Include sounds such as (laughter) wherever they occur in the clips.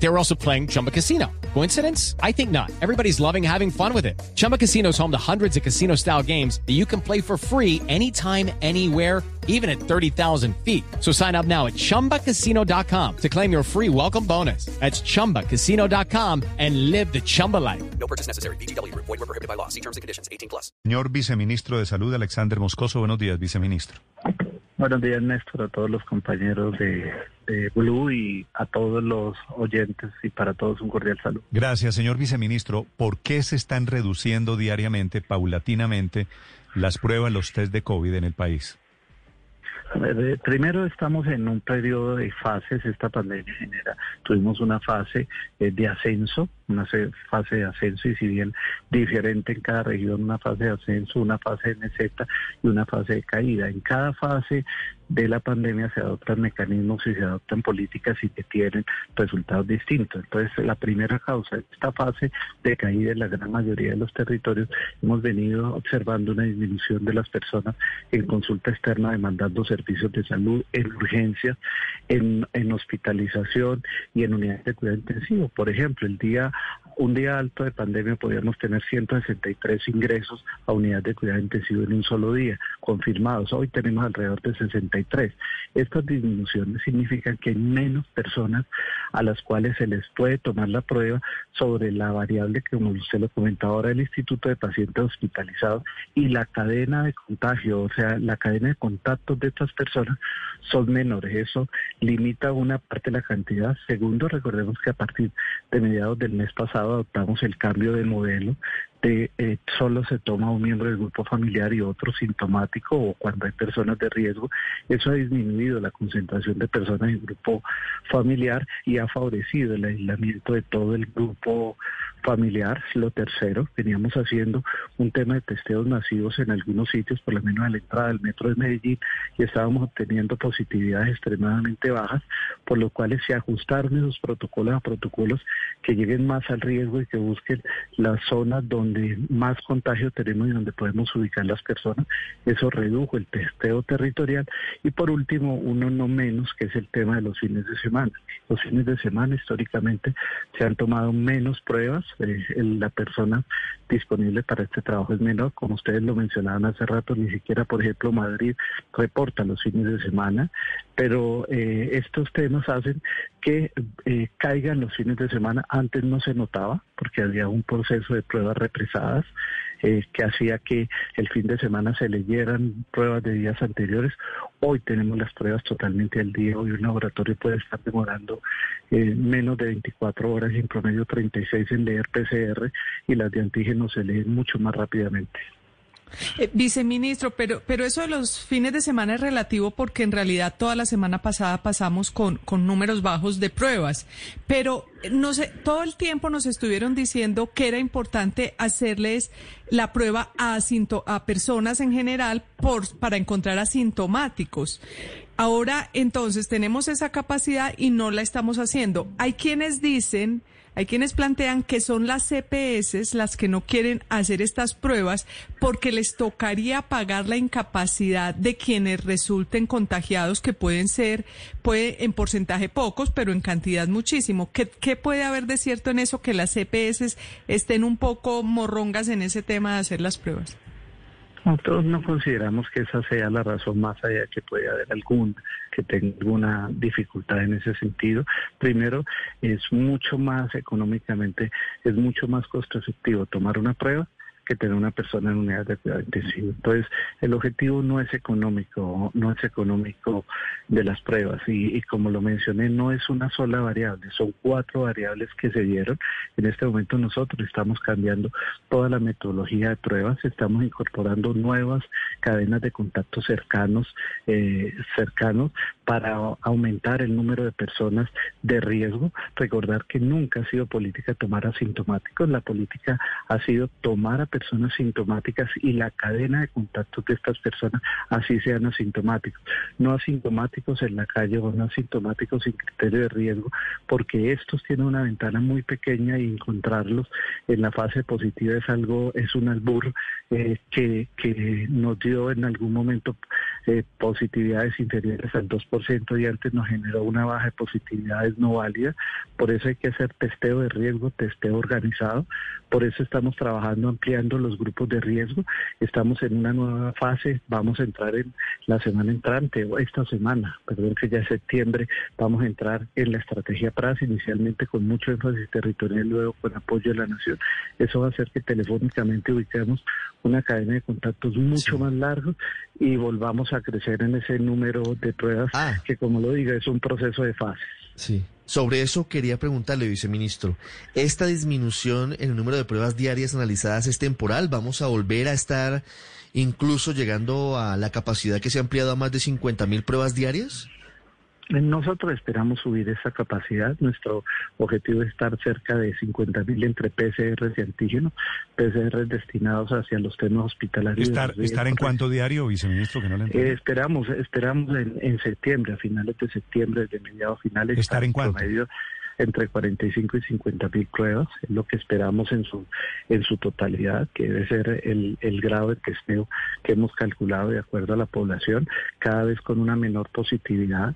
They were also playing Chumba Casino. Coincidence? I think not. Everybody's loving having fun with it. Chumba Casino is home to hundreds of casino style games that you can play for free anytime, anywhere, even at 30,000 feet. So sign up now at chumbacasino.com to claim your free welcome bonus. That's chumbacasino.com and live the Chumba life. No purchase necessary. BGW. Void were prohibited by law. See terms and conditions. 18 plus. Señor viceministro de Salud, Alexander Moscoso. Buenos días, viceministro. Buenos días, Néstor, a todos los compañeros de, de Blue y a todos los oyentes y para todos un cordial saludo. Gracias, señor viceministro. ¿Por qué se están reduciendo diariamente, paulatinamente, las pruebas, los test de COVID en el país? A ver, eh, Primero estamos en un periodo de fases, esta pandemia genera, tuvimos una fase eh, de ascenso, una se- fase de ascenso y si bien diferente en cada región, una fase de ascenso, una fase de meseta y una fase de caída. En cada fase de la pandemia se adoptan mecanismos y se adoptan políticas y que tienen resultados distintos. Entonces, la primera causa de esta fase de caída en la gran mayoría de los territorios, hemos venido observando una disminución de las personas en consulta externa demandando servicios de salud, en urgencias, en, en hospitalización y en unidades de cuidado intensivo. Por ejemplo, el día un día alto de pandemia podíamos tener 163 ingresos a unidades de cuidado intensivo en un solo día, confirmados. Hoy tenemos alrededor de 63. Estas disminuciones significan que hay menos personas a las cuales se les puede tomar la prueba sobre la variable que, como usted lo comentaba ahora, el Instituto de Pacientes Hospitalizados y la cadena de contagio, o sea, la cadena de contactos de estas personas son menores. Eso limita una parte de la cantidad. Segundo, recordemos que a partir de mediados del mes pasado adoptamos el cambio de modelo eh, solo se toma un miembro del grupo familiar y otro sintomático o cuando hay personas de riesgo. Eso ha disminuido la concentración de personas en grupo familiar y ha favorecido el aislamiento de todo el grupo familiar. Lo tercero, veníamos haciendo un tema de testeos masivos en algunos sitios, por lo menos a la entrada del metro de Medellín, y estábamos obteniendo positividades extremadamente bajas, por lo cual se ajustaron esos protocolos a protocolos que lleguen más al riesgo y que busquen las zonas donde más contagio tenemos y donde podemos ubicar las personas. Eso redujo el testeo territorial. Y por último, uno no menos, que es el tema de los fines de semana. Los fines de semana históricamente se han tomado menos pruebas. Eh, la persona disponible para este trabajo es menor. Como ustedes lo mencionaban hace rato, ni siquiera, por ejemplo, Madrid reporta los fines de semana. Pero eh, estos temas hacen que eh, caigan los fines de semana. Antes no se notaba porque había un proceso de pruebas represadas eh, que hacía que el fin de semana se leyeran pruebas de días anteriores. Hoy tenemos las pruebas totalmente al día. Hoy un laboratorio puede estar demorando eh, menos de 24 horas y en promedio 36 en leer PCR y las de antígenos se leen mucho más rápidamente. Eh, viceministro, pero, pero eso de los fines de semana es relativo porque en realidad toda la semana pasada pasamos con, con números bajos de pruebas. Pero eh, no sé, todo el tiempo nos estuvieron diciendo que era importante hacerles la prueba a, a personas en general por, para encontrar asintomáticos. Ahora, entonces, tenemos esa capacidad y no la estamos haciendo. Hay quienes dicen hay quienes plantean que son las CPS las que no quieren hacer estas pruebas porque les tocaría pagar la incapacidad de quienes resulten contagiados, que pueden ser, puede en porcentaje pocos, pero en cantidad muchísimo. ¿Qué, qué puede haber de cierto en eso que las CPS estén un poco morrongas en ese tema de hacer las pruebas? Nosotros no consideramos que esa sea la razón más allá que puede haber alguna que tenga alguna dificultad en ese sentido. Primero, es mucho más económicamente, es mucho más costo efectivo tomar una prueba que tener una persona en unidad de cuidado intensivo. Entonces, el objetivo no es económico, no es económico de las pruebas y, y como lo mencioné, no es una sola variable, son cuatro variables que se dieron. En este momento nosotros estamos cambiando toda la metodología de pruebas, estamos incorporando nuevas cadenas de contactos cercanos, eh, cercanos para aumentar el número de personas de riesgo. Recordar que nunca ha sido política tomar asintomáticos, la política ha sido tomar a personas sintomáticas y la cadena de contactos de estas personas así sean asintomáticos, no asintomáticos en la calle o no asintomáticos sin criterio de riesgo, porque estos tienen una ventana muy pequeña y encontrarlos en la fase positiva es algo, es un albur eh, que, que nos dio en algún momento eh, positividades inferiores al 2% y antes nos generó una baja de positividades no válida. Por eso hay que hacer testeo de riesgo, testeo organizado. Por eso estamos trabajando ampliando los grupos de riesgo. Estamos en una nueva fase. Vamos a entrar en la semana entrante o esta semana, perdón que ya es septiembre, vamos a entrar en la estrategia PRAS inicialmente con mucho énfasis territorial, luego con apoyo de la nación. Eso va a hacer que telefónicamente ubiquemos una cadena de contactos mucho más largo y volvamos a crecer en ese número de pruebas Ah. que, como lo digo, es un proceso de fases. Sí. Sobre eso quería preguntarle, viceministro, ¿esta disminución en el número de pruebas diarias analizadas es temporal? ¿Vamos a volver a estar incluso llegando a la capacidad que se ha ampliado a más de 50 mil pruebas diarias? Nosotros esperamos subir esa capacidad. Nuestro objetivo es estar cerca de 50 mil entre PCR y antígenos, PCR destinados hacia los temas hospitalarios. ¿Estar, estar en cuánto diario, viceministro, que no le Eh, esperamos, esperamos en, en septiembre, a finales de septiembre, de mediados finales. ¿Estar en cuánto? promedio entre 45 y 50 mil pruebas, es lo que esperamos en su en su totalidad, que debe ser el, el grado de testeo que hemos calculado de acuerdo a la población, cada vez con una menor positividad,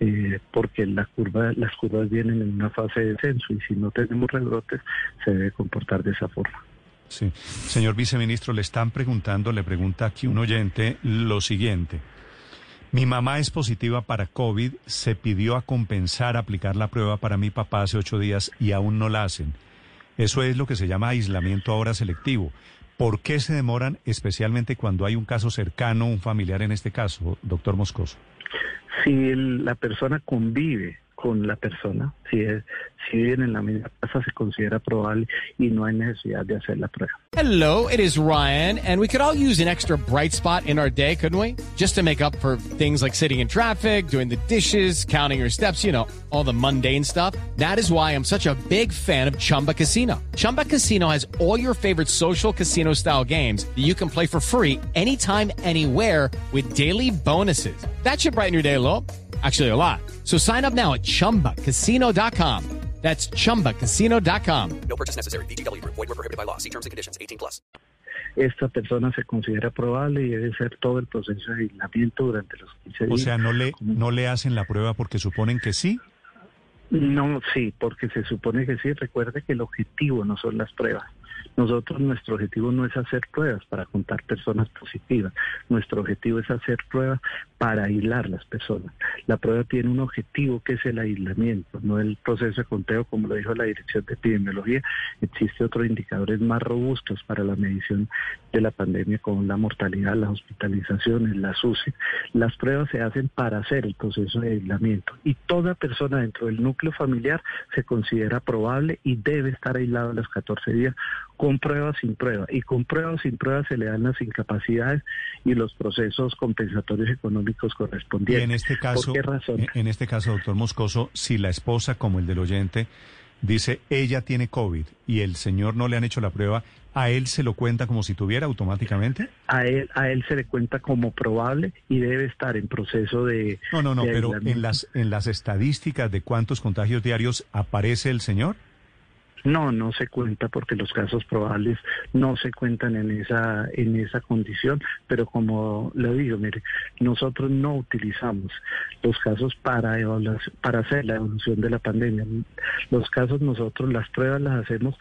eh, porque la curva, las curvas vienen en una fase de descenso y si no tenemos rebrotes se debe comportar de esa forma. Sí. Señor viceministro, le están preguntando, le pregunta aquí un oyente lo siguiente. Mi mamá es positiva para COVID, se pidió a compensar aplicar la prueba para mi papá hace ocho días y aún no la hacen. Eso es lo que se llama aislamiento ahora selectivo. ¿Por qué se demoran, especialmente cuando hay un caso cercano, un familiar en este caso, doctor Moscoso? Si el- la persona convive con la persona, si, es, si viven en la misma casa, se considera probable y no hay necesidad de hacer la prueba. Hello, it is Ryan, and we could all use an extra bright spot in our day, couldn't we? Just to make up for things like sitting in traffic, doing the dishes, counting your steps, you know, all the mundane stuff. That is why I'm such a big fan of Chumba Casino. Chumba Casino has all your favorite social casino style games that you can play for free anytime, anywhere with daily bonuses. That should brighten your day a little. Actually, a lot. So sign up now at chumbacasino.com. That's chumbacasino.com. No purchase necessary. VGW Group. Void were prohibited by law. See terms and conditions. 18 plus. Esta persona se considera probable y debe ser todo el proceso de aislamiento durante los 15 días. O sea, no le, no le hacen la prueba porque suponen que sí. No, sí, porque se supone que sí. Recuerde que el objetivo no son las pruebas. Nosotros, nuestro objetivo no es hacer pruebas para contar personas positivas. Nuestro objetivo es hacer pruebas para aislar las personas. La prueba tiene un objetivo que es el aislamiento, no el proceso de conteo, como lo dijo la Dirección de Epidemiología. Existen otros indicadores más robustos para la medición de la pandemia, como la mortalidad, las hospitalizaciones, las UCI. Las pruebas se hacen para hacer el proceso de aislamiento y toda persona dentro del núcleo familiar se considera probable y debe estar aislado a los 14 días con pruebas sin prueba. Y con pruebas sin prueba se le dan las incapacidades y los procesos compensatorios económicos Y correspondientes. en este caso, ¿Por qué razón? en este caso, doctor Moscoso, si la esposa, como el del oyente, dice ella tiene COVID y el señor no le han hecho la prueba, ¿a él se lo cuenta como si tuviera automáticamente? A él, a él se le cuenta como probable y debe estar en proceso de... No, no, no, pero en las, en las estadísticas de cuántos contagios diarios aparece el señor. No, no se cuenta porque los casos probables no se cuentan en esa en esa condición, pero como le digo, mire, nosotros no utilizamos los casos para para hacer la evolución de la pandemia. Los casos nosotros las pruebas las hacemos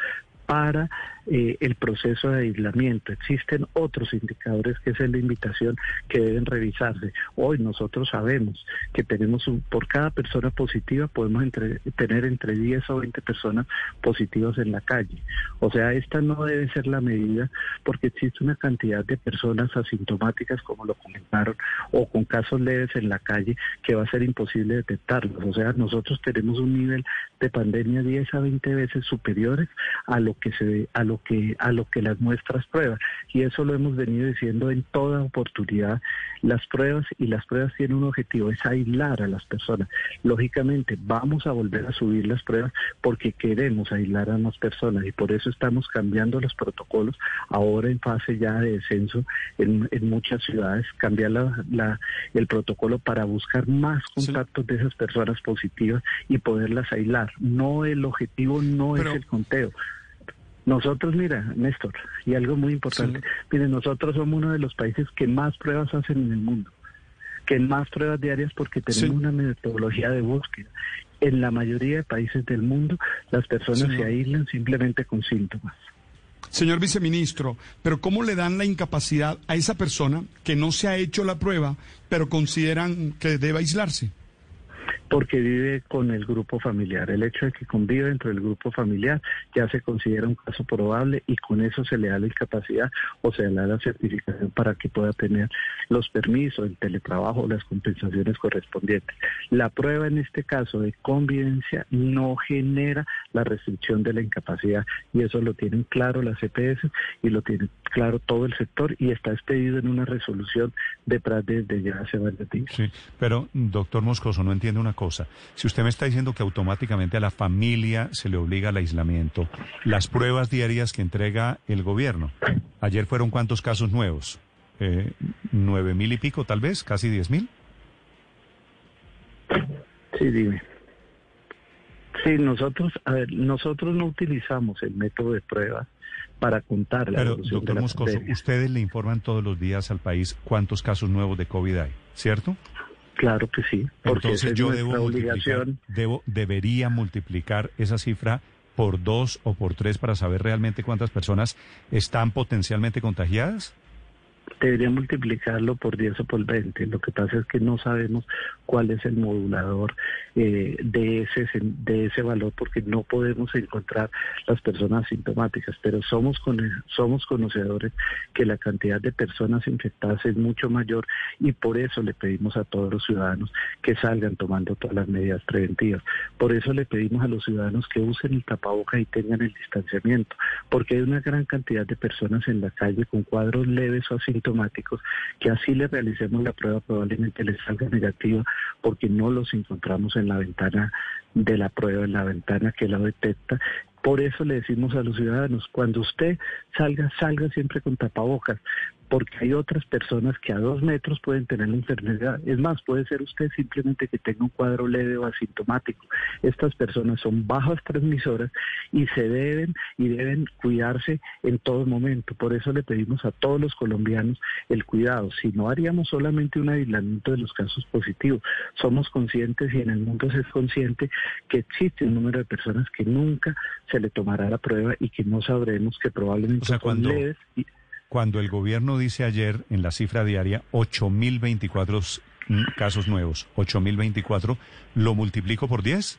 para eh, el proceso de aislamiento. Existen otros indicadores que es la invitación que deben revisarse. Hoy nosotros sabemos que tenemos un, por cada persona positiva podemos entre- tener entre 10 o 20 personas positivas en la calle. O sea, esta no debe ser la medida porque existe una cantidad de personas asintomáticas, como lo comentaron, o con casos leves en la calle que va a ser imposible detectarlos. O sea, nosotros tenemos un nivel de pandemia 10 a 20 veces superiores a lo que se a lo que a lo que las muestras prueban y eso lo hemos venido diciendo en toda oportunidad las pruebas y las pruebas tienen un objetivo, es aislar a las personas. Lógicamente, vamos a volver a subir las pruebas porque queremos aislar a las personas y por eso estamos cambiando los protocolos ahora en fase ya de descenso en, en muchas ciudades, cambiar la, la, el protocolo para buscar más contactos de esas personas positivas y poderlas aislar. No, el objetivo no Pero- es el conteo. Nosotros, mira, Néstor, y algo muy importante, Sí. miren, nosotros somos uno de los países que más pruebas hacen en el mundo, que más pruebas diarias porque tenemos Sí. una metodología de búsqueda. En la mayoría de países del mundo, las personas se aíslan simplemente con síntomas. Señor viceministro, pero ¿cómo le dan la incapacidad a esa persona que no se ha hecho la prueba, pero consideran que debe aislarse? Porque vive con el grupo familiar. El hecho de que convive dentro del grupo familiar ya se considera un caso probable y con eso se le da la incapacidad o se le da la certificación para que pueda tener los permisos, el teletrabajo, las compensaciones correspondientes. La prueba en este caso de convivencia no genera la restricción de la incapacidad y eso lo tienen claro las EPS y lo tiene claro todo el sector y está expedido en una resolución detrás desde ya hace varios días. Sí, pero doctor Moscoso, no entiende una cosa. Si usted me está diciendo que automáticamente a la familia se le obliga al aislamiento, las pruebas diarias que entrega el gobierno, ayer fueron cuántos casos nuevos? Eh, ¿Nueve mil y pico tal vez? ¿Casi diez mil? Sí, dime. Sí, nosotros, a ver, nosotros no utilizamos el método de pruebas para contar la Pero, evolución de doctor la Moscoso, pandemia. ustedes le informan todos los días al país cuántos casos nuevos de COVID hay, ¿cierto? Claro que sí, porque Entonces es yo debo multiplicar, debo, debería multiplicar esa cifra por dos o por tres para saber realmente cuántas personas están potencialmente contagiadas. Debería multiplicarlo por 10 o por 20. Lo que pasa es que no sabemos cuál es el modulador eh, de, ese, de ese valor porque no podemos encontrar las personas sintomáticas, pero somos, con- somos conocedores que la cantidad de personas infectadas es mucho mayor y por eso le pedimos a todos los ciudadanos que salgan tomando todas las medidas preventivas. Por eso le pedimos a los ciudadanos que usen el tapaboca y tengan el distanciamiento, porque hay una gran cantidad de personas en la calle con cuadros leves o asintomáticos que así le realicemos la prueba probablemente les salga negativa porque no los encontramos en la ventana de la prueba, en la ventana que la detecta. Por eso le decimos a los ciudadanos, cuando usted salga, salga siempre con tapabocas, porque hay otras personas que a dos metros pueden tener la enfermedad. Es más, puede ser usted simplemente que tenga un cuadro leve o asintomático. Estas personas son bajas transmisoras y se deben y deben cuidarse en todo momento. Por eso le pedimos a todos los colombianos el cuidado. Si no haríamos solamente un aislamiento de los casos positivos, somos conscientes y en el mundo se es consciente que existe un número de personas que nunca se le tomará la prueba y que no sabremos que probablemente O sea, son cuando- leves y Cuando el gobierno dice ayer en la cifra diaria 8.024 mm, casos nuevos, 8.024, ¿lo multiplico por 10?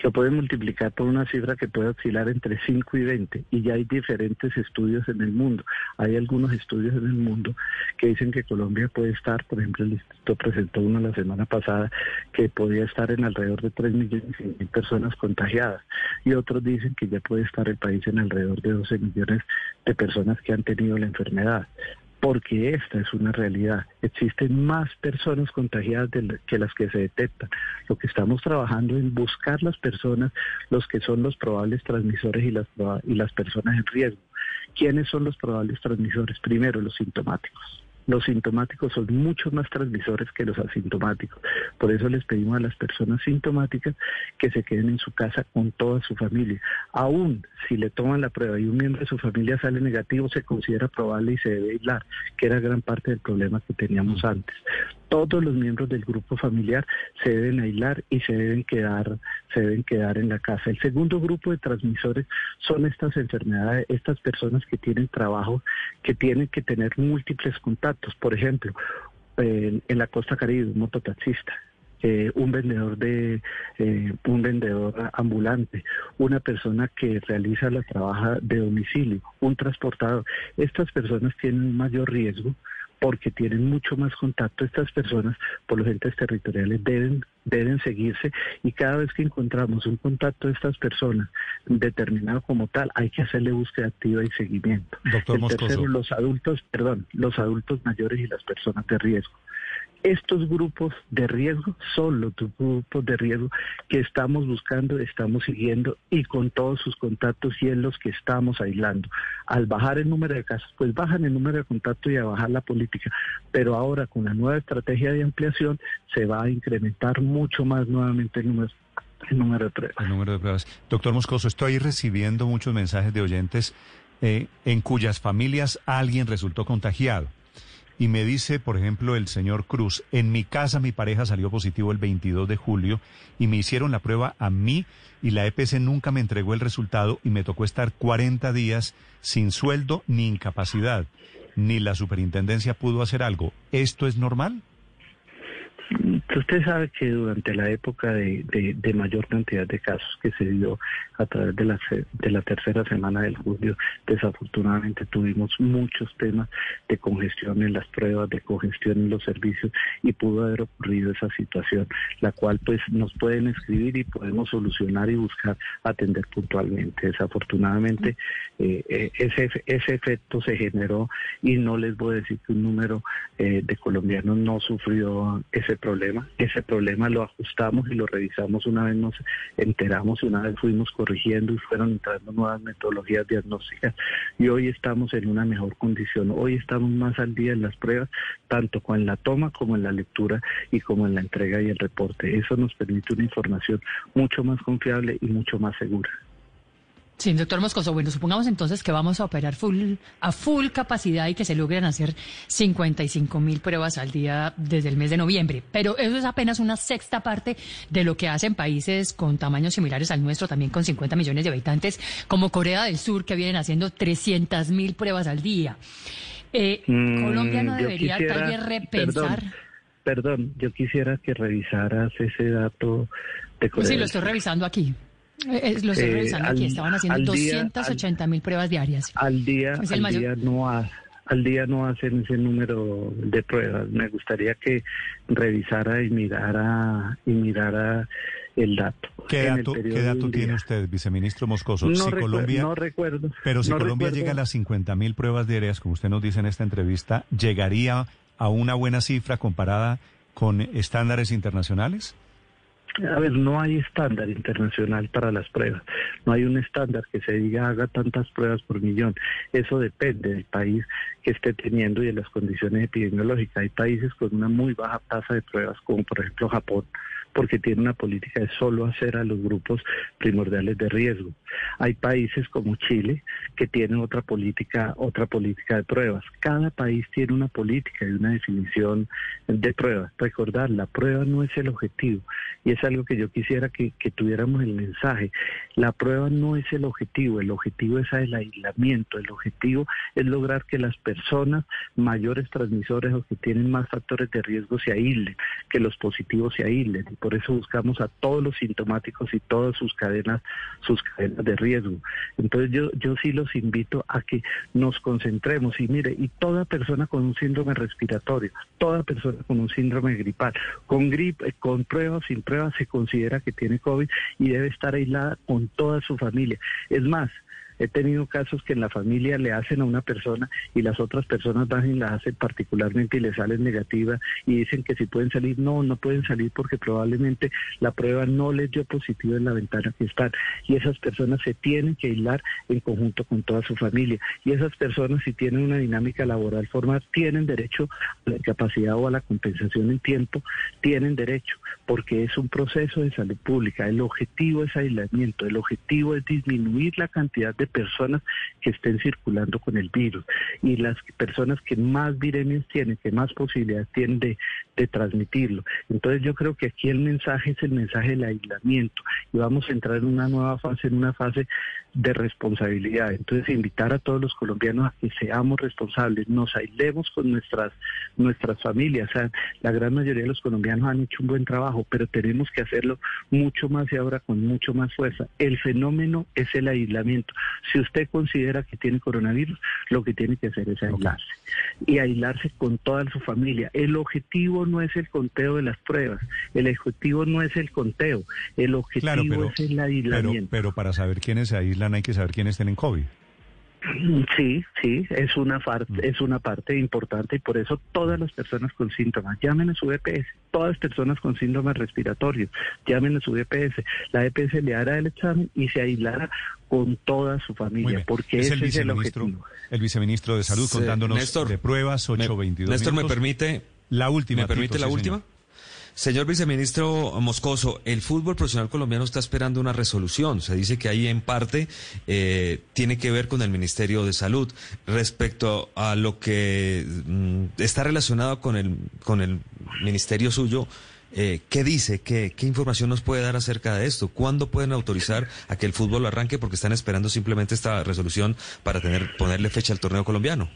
Se puede multiplicar por una cifra que puede oscilar entre 5 y 20 y ya hay diferentes estudios en el mundo. Hay algunos estudios en el mundo que dicen que Colombia puede estar, por ejemplo, el Instituto presentó uno la semana pasada que podía estar en alrededor de 3 millones y mil personas contagiadas y otros dicen que ya puede estar el país en alrededor de 12 millones de personas que han tenido la enfermedad porque esta es una realidad. Existen más personas contagiadas de que las que se detectan. Lo que estamos trabajando es buscar las personas, los que son los probables transmisores y las, y las personas en riesgo. ¿Quiénes son los probables transmisores? Primero, los sintomáticos. Los sintomáticos son mucho más transmisores que los asintomáticos. Por eso les pedimos a las personas sintomáticas que se queden en su casa con toda su familia. Aún si le toman la prueba y un miembro de su familia sale negativo, se considera probable y se debe aislar, que era gran parte del problema que teníamos antes. Todos los miembros del grupo familiar se deben aislar y se deben quedar, se deben quedar en la casa. El segundo grupo de transmisores son estas enfermedades, estas personas que tienen trabajo, que tienen que tener múltiples contactos. Por ejemplo, en, la costa caribe, un mototaxista, eh, un vendedor de eh, un vendedor ambulante, una persona que realiza la trabaja de domicilio, un transportador. Estas personas tienen un mayor riesgo porque tienen mucho más contacto. Estas personas, por los entes territoriales, deben deben seguirse y cada vez que encontramos un contacto de estas personas determinado como tal, hay que hacerle búsqueda activa y seguimiento. Doctor El tercero, los adultos, perdón, los adultos mayores y las personas de riesgo. Estos grupos de riesgo son los grupos de riesgo que estamos buscando, estamos siguiendo y con todos sus contactos y en los que estamos aislando. Al bajar el número de casos, pues bajan el número de contactos y a bajar la política. Pero ahora con la nueva estrategia de ampliación se va a incrementar mucho más nuevamente el número, de pruebas. El número de pruebas. Doctor Moscoso, estoy recibiendo muchos mensajes de oyentes eh, en cuyas familias alguien resultó contagiado. Y me dice, por ejemplo, el señor Cruz, en mi casa mi pareja salió positivo el 22 de julio y me hicieron la prueba a mí y la EPC nunca me entregó el resultado y me tocó estar 40 días sin sueldo ni incapacidad. Ni la superintendencia pudo hacer algo. ¿Esto es normal? Usted sabe que durante la época de, de- mayor cantidad de casos que se dio a través de la, de la tercera semana del julio, desafortunadamente tuvimos muchos temas de congestión en las pruebas, de congestión en los servicios y pudo haber ocurrido esa situación, la cual pues nos pueden escribir y podemos solucionar y buscar atender puntualmente. Desafortunadamente eh, eh, ese, ese efecto se generó y no les voy a decir que un número eh, de colombianos no sufrió ese problema. Ese problema lo ajustamos y lo revisamos una vez nos enteramos y una vez fuimos corrigiendo y fueron entrando nuevas metodologías diagnósticas y hoy estamos en una mejor condición. Hoy estamos más al día en las pruebas, tanto con la toma como en la lectura y como en la entrega y el reporte. Eso nos permite una información mucho más confiable y mucho más segura. Sí, doctor Moscoso. Bueno, supongamos entonces que vamos a operar full, a full capacidad y que se logren hacer 55 mil pruebas al día desde el mes de noviembre. Pero eso es apenas una sexta parte de lo que hacen países con tamaños similares al nuestro, también con 50 millones de habitantes, como Corea del Sur, que vienen haciendo 300 mil pruebas al día. Eh, Mm, Colombia no debería quisiera- tal vez repensar. Perdón, perdón, yo quisiera que revisaras ese dato de Corea. Sí, lo estoy revisando aquí. Eh, eh, lo estoy Eh, revisando aquí. Estaban haciendo al día- 280 mil pruebas diarias. Al día, Es el al mayor- día no ha- al día no hacen ese número de pruebas. Me gustaría que revisara y mirara y mirara el dato. ¿Qué dato, periodo ¿qué de dato un tiene día. usted, viceministro Moscoso? No, si Colombia, no recuerdo. pero si no Colombia recuerdo. llega a las 50 mil pruebas diarias, como usted nos dice en esta entrevista, ¿llegaría a una buena cifra comparada con estándares internacionales? A ver, no hay estándar internacional para las pruebas. No hay un estándar que se diga haga tantas pruebas por millón. Eso depende del país que esté teniendo y de las condiciones epidemiológicas. Hay países con una muy baja tasa de pruebas, como por ejemplo Japón, porque tiene una política de solo hacer a los grupos primordiales de riesgo. Hay países como Chile que tienen otra política, otra política de pruebas. Cada país tiene una política y una definición de pruebas. Recordar, la prueba no es el objetivo y es algo que yo quisiera que, tuviéramos el mensaje. La prueba no es el objetivo, el objetivo es el aislamiento, el objetivo es lograr que las personas mayores transmisores o que tienen más factores de riesgo se aíslen, que los positivos se aíslen. Por eso buscamos a todos los sintomáticos y todas sus cadenas, sus cadenas de riesgo. Entonces yo, yo sí los invito a que nos concentremos y mire, y toda persona con un síndrome respiratorio, toda persona con un síndrome gripal, con gripe, con pruebas, sin pruebas, se considera que tiene COVID y debe estar aislada con toda su familia. Es más, He tenido casos que en la familia le hacen a una persona y las otras personas van y la hacen particularmente y le salen negativa y dicen que si pueden salir, no, no pueden salir porque probablemente la prueba no les dio positivo en la ventana que están. Y esas personas se tienen que aislar en conjunto con toda su familia. Y esas personas si tienen una dinámica laboral formal, tienen derecho a la incapacidad o a la compensación en tiempo, tienen derecho, porque es un proceso de salud pública. El objetivo es aislamiento, el objetivo es disminuir la cantidad de personas que estén circulando con el virus y las personas que más viremias tienen, que más posibilidades tienen de, de transmitirlo. Entonces yo creo que aquí el mensaje es el mensaje del aislamiento y vamos a entrar en una nueva fase, en una fase de responsabilidad. Entonces invitar a todos los colombianos a que seamos responsables, nos aislemos con nuestras, nuestras familias. La gran mayoría de los colombianos han hecho un buen trabajo, pero tenemos que hacerlo mucho más y ahora con mucho más fuerza. El fenómeno es el aislamiento. Si usted considera que tiene coronavirus, lo que tiene que hacer es aislarse. y aislarse con toda su familia. El objetivo no es el conteo de las pruebas, el objetivo no es el conteo, el objetivo Claro, pero, es el pero, aislamiento. pero para saber quiénes se aíslan hay que saber quiénes tienen COVID. (clears throat) Sí, sí, es una parte, es una parte importante y por eso todas las personas con síntomas llamen a su EPS, todas las personas con síntomas respiratorios llamen a su EPS. La EPS le hará el examen y se aislará con toda su familia, porque es ese el es el viceministro, objetivo. el viceministro de Salud Sí, contándonos Néstor, de pruebas, Me- 822 Néstor, ¿me permite, La última. ¿me permite Tito, la sí, última? Señor. Viceministro Moscoso, el fútbol profesional colombiano está esperando una resolución. Se dice que ahí en parte eh, tiene que ver con el Ministerio de Salud respecto a lo que mm, está relacionado con el, con el ministerio suyo. Eh, ¿Qué dice? ¿Qué, ¿Qué información nos puede dar acerca de esto? ¿Cuándo pueden autorizar a que el fútbol arranque? Porque están esperando simplemente esta resolución para tener, ponerle fecha al torneo colombiano.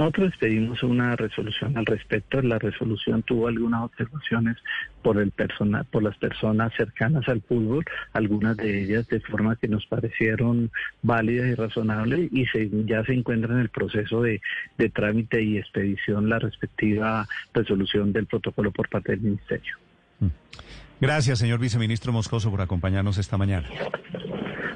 Nosotros pedimos una resolución al respecto. La resolución tuvo algunas observaciones por el persona, por las personas cercanas al fútbol, algunas de ellas de forma que nos parecieron válidas y razonables y se, ya se encuentra en el proceso de, de trámite y expedición la respectiva resolución del protocolo por parte del ministerio. Gracias, señor viceministro Moscoso, por acompañarnos esta mañana.